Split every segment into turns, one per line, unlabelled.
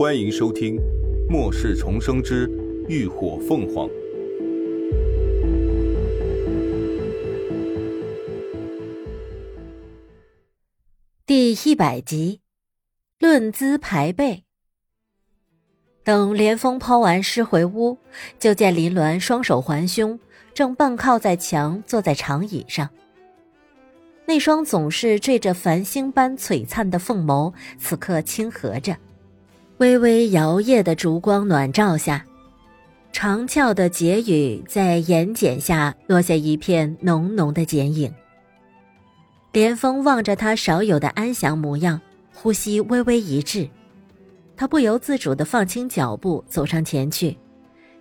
欢迎收听《末世重生之浴火凤凰》
第一百集，论资排辈。等连峰抛完尸回屋，就见林鸾双手环胸，正半靠在墙，坐在长椅上。那双总是缀着繁星般璀璨的凤眸，此刻轻合着，微微摇曳的烛光暖照下，长翘的睫羽在眼睑下落下一片浓浓的剪影。连峰望着他少有的安详模样，呼吸微微一滞。他不由自主地放轻脚步，走上前去，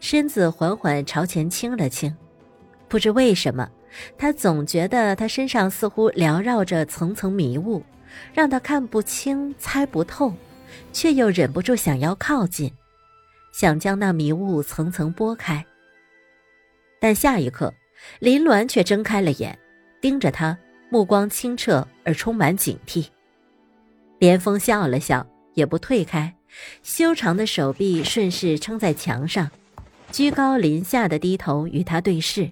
身子缓缓朝前倾了倾。不知为什么，他总觉得他身上似乎缭绕着层层迷雾，让他看不清、猜不透，却又忍不住想要靠近，想将那迷雾层层拨开。但下一刻，林鸾却睁开了眼，盯着他，目光清澈而充满警惕。连峰笑了笑，也不退开。修长的手臂顺势撑在墙上，居高临下的低头与他对视。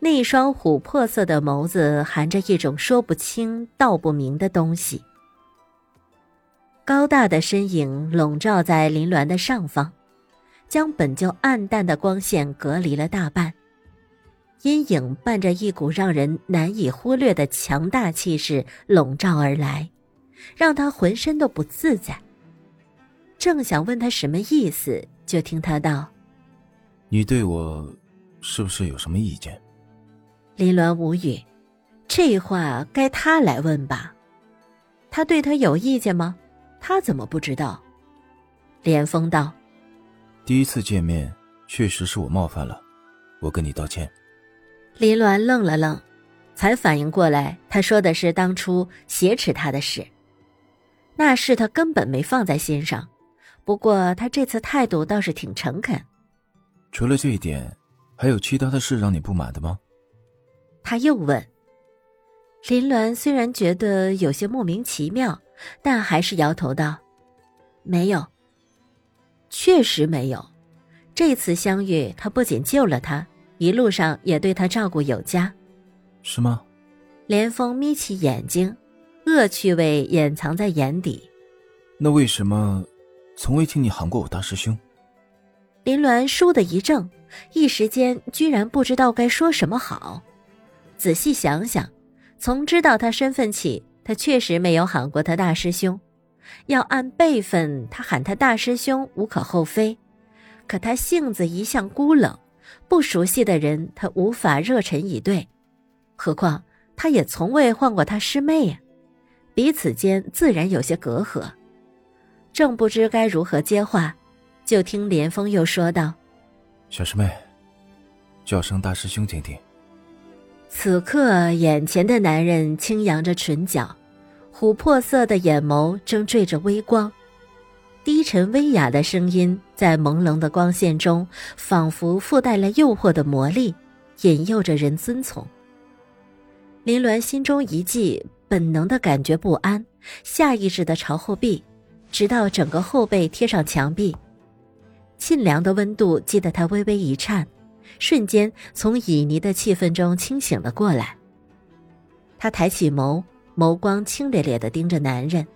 那双琥珀色的眸子含着一种说不清道不明的东西。高大的身影笼罩在林鸾的上方，将本就暗淡的光线隔离了大半。阴影伴着一股让人难以忽略的强大气势笼罩而来，让他浑身都不自在。正想问他什么意思，就听他道：“
你对我是不是有什么意见？”
林鸾无语，这话该他来问吧？他对他有意见吗？他怎么不知道？连峰道：“
第一次见面，确实是我冒犯了，我跟你道歉。”
林鸾愣了愣，才反应过来，他说的是当初挟持他的事，那事他根本没放在心上。不过他这次态度倒是挺诚恳。
除了这一点，还有其他的事让你不满的吗？
他又问。林鸾虽然觉得有些莫名其妙，但还是摇头道：“没有。确实没有。这次相遇，他不仅救了他，一路上也对他照顾有加。
是吗？”
连峰眯起眼睛，恶趣味掩藏在眼底。
那为什么？从未听你喊过我大师兄。
林鸾倏地一怔，一时间居然不知道该说什么好。仔细想想，从知道他身份起，他确实没有喊过他大师兄。要按辈分，他喊他大师兄无可厚非。可他性子一向孤冷，不熟悉的人他无法热忱以对。何况他也从未唤过他师妹啊，彼此间自然有些隔阂。正不知该如何接话，就听连峰又说道：“
小师妹，叫声大师兄听听。”
此刻，眼前的男人轻扬着唇角，琥珀色的眼眸正缀着微光，低沉微哑的声音在朦胧的光线中，仿佛附带了诱惑的魔力，引诱着人遵从。林鸾心中一悸，本能的感觉不安，下意识的朝后避。直到整个后背贴上墙壁，沁凉的温度激得他微微一颤，瞬间从旖旎的气氛中清醒了过来。他抬起眸，眸光清冽冽的盯着男人。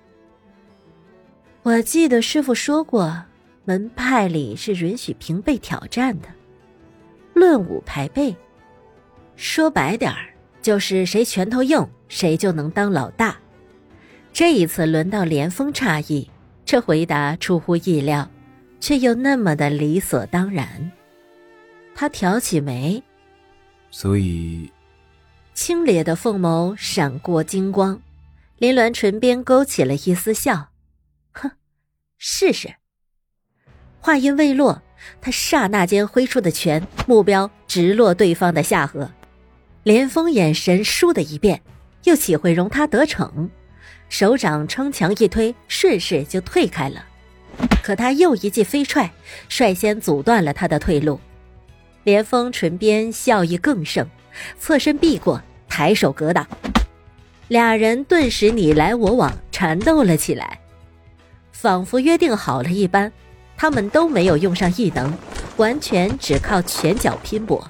我记得师傅说过，门派里是允许平辈挑战的，论武排辈。说白点儿，就是谁拳头硬，谁就能当老大。这一次轮到连峰诧异。这回答出乎意料，却又那么的理所当然。他挑起眉，
所以，
清冽的凤眸闪过金光，林鸾唇边勾起了一丝笑，哼，试试。话音未落，他刹那间挥出的拳，目标直落对方的下颌。连峰眼神倏的一变，又岂会容他得逞？手掌撑墙一推，顺势就退开了。可他又一记飞踹，率先阻断了他的退路。连峰唇边笑意更盛，侧身避过，抬手格挡。俩人顿时你来我往，缠斗了起来。仿佛约定好了一般，他们都没有用上异能，完全只靠拳脚拼搏。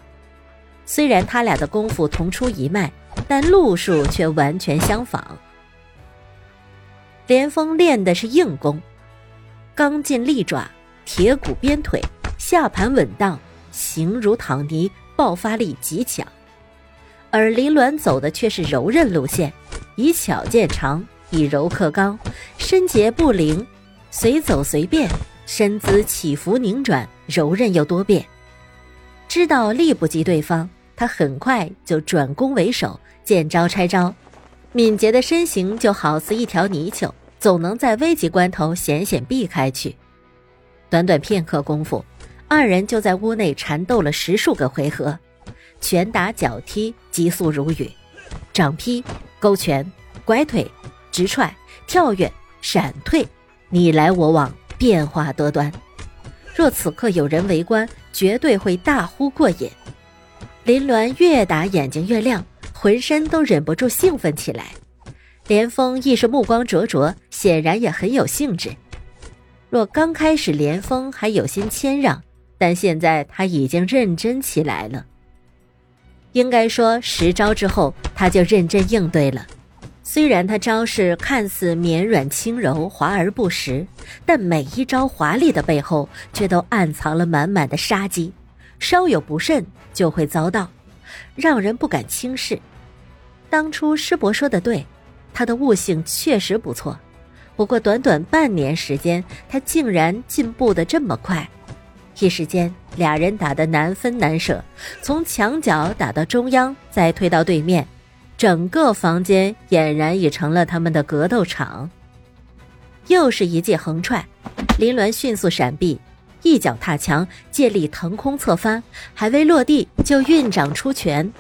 虽然他俩的功夫同出一脉，但路数却完全相仿。连峰练的是硬功，刚劲利爪，铁骨鞭腿，下盘稳当，形如躺泥，爆发力极强；而林鸾走的却是柔韧路线，以巧见长，以柔克刚，身节不灵，随走随变，身姿起伏拧转，柔韧又多变。知道力不及对方，他很快就转攻为守，见招拆招。敏捷的身形就好似一条泥鳅，总能在危急关头险险避开去。短短片刻功夫，二人就在屋内缠斗了十数个回合，拳打脚踢，急速如雨，掌劈、勾拳、拐腿、直踹、跳跃、闪退，你来我往，变化多端。若此刻有人围观，绝对会大呼过瘾。林鸾越打眼睛越亮。浑身都忍不住兴奋起来，连峰亦是目光灼灼，显然也很有兴致。若刚开始连峰还有心谦让，但现在他已经认真起来了。应该说，十招之后他就认真应对了。虽然他招式看似绵软轻柔、华而不实，但每一招华丽的背后，却都暗藏了满满的杀机，稍有不慎就会遭到。让人不敢轻视。当初师伯说的对，他的悟性确实不错。不过短短半年时间，他竟然进步的这么快。一时间，俩人打得难分难舍，从墙角打到中央，再推到对面，整个房间俨然已成了他们的格斗场。又是一记横踹，林鸾迅速闪避。一脚踏墙，借力腾空侧翻，还未落地就运掌出拳，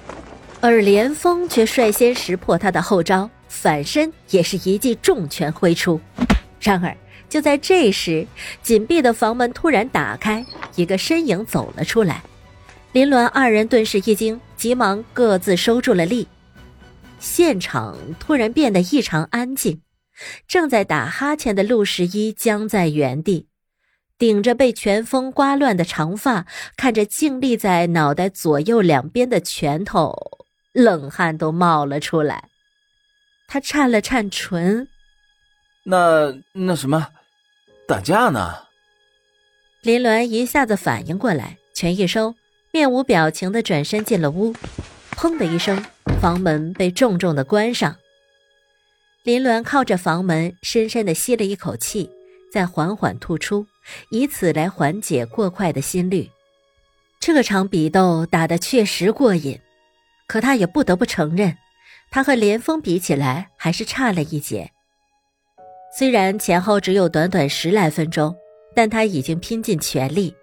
而连峰却率先识破他的后招，反身也是一记重拳挥出。然而就在这时，紧闭的房门突然打开，一个身影走了出来。林鸾二人顿时一惊，急忙各自收住了力。现场突然变得异常安静，正在打哈欠的陆十一僵在原地。顶着被拳风刮乱的长发，看着静立在脑袋左右两边的拳头，冷汗都冒了出来。他颤了颤唇：“
那那什么，打架呢？”
林鸾一下子反应过来，拳一收，面无表情的转身进了屋。砰的一声，房门被重重的关上。林鸾靠着房门，深深的吸了一口气，再缓缓吐出。以此来缓解过快的心率。这场比斗打得确实过瘾，可他也不得不承认，他和连峰比起来还是差了一截。虽然前后只有短短十来分钟，但他已经拼尽全力，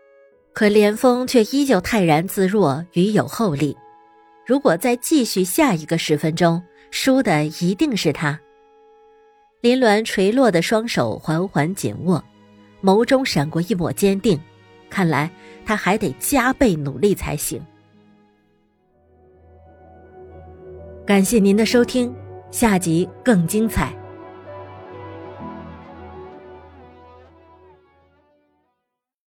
可连峰却依旧泰然自若，与有后力。如果再继续下一个十分钟，输的一定是他。林鸾垂落的双手缓缓紧握。眸中闪过一抹坚定，看来他还得加倍努力才行。感谢您的收听，下集更精彩。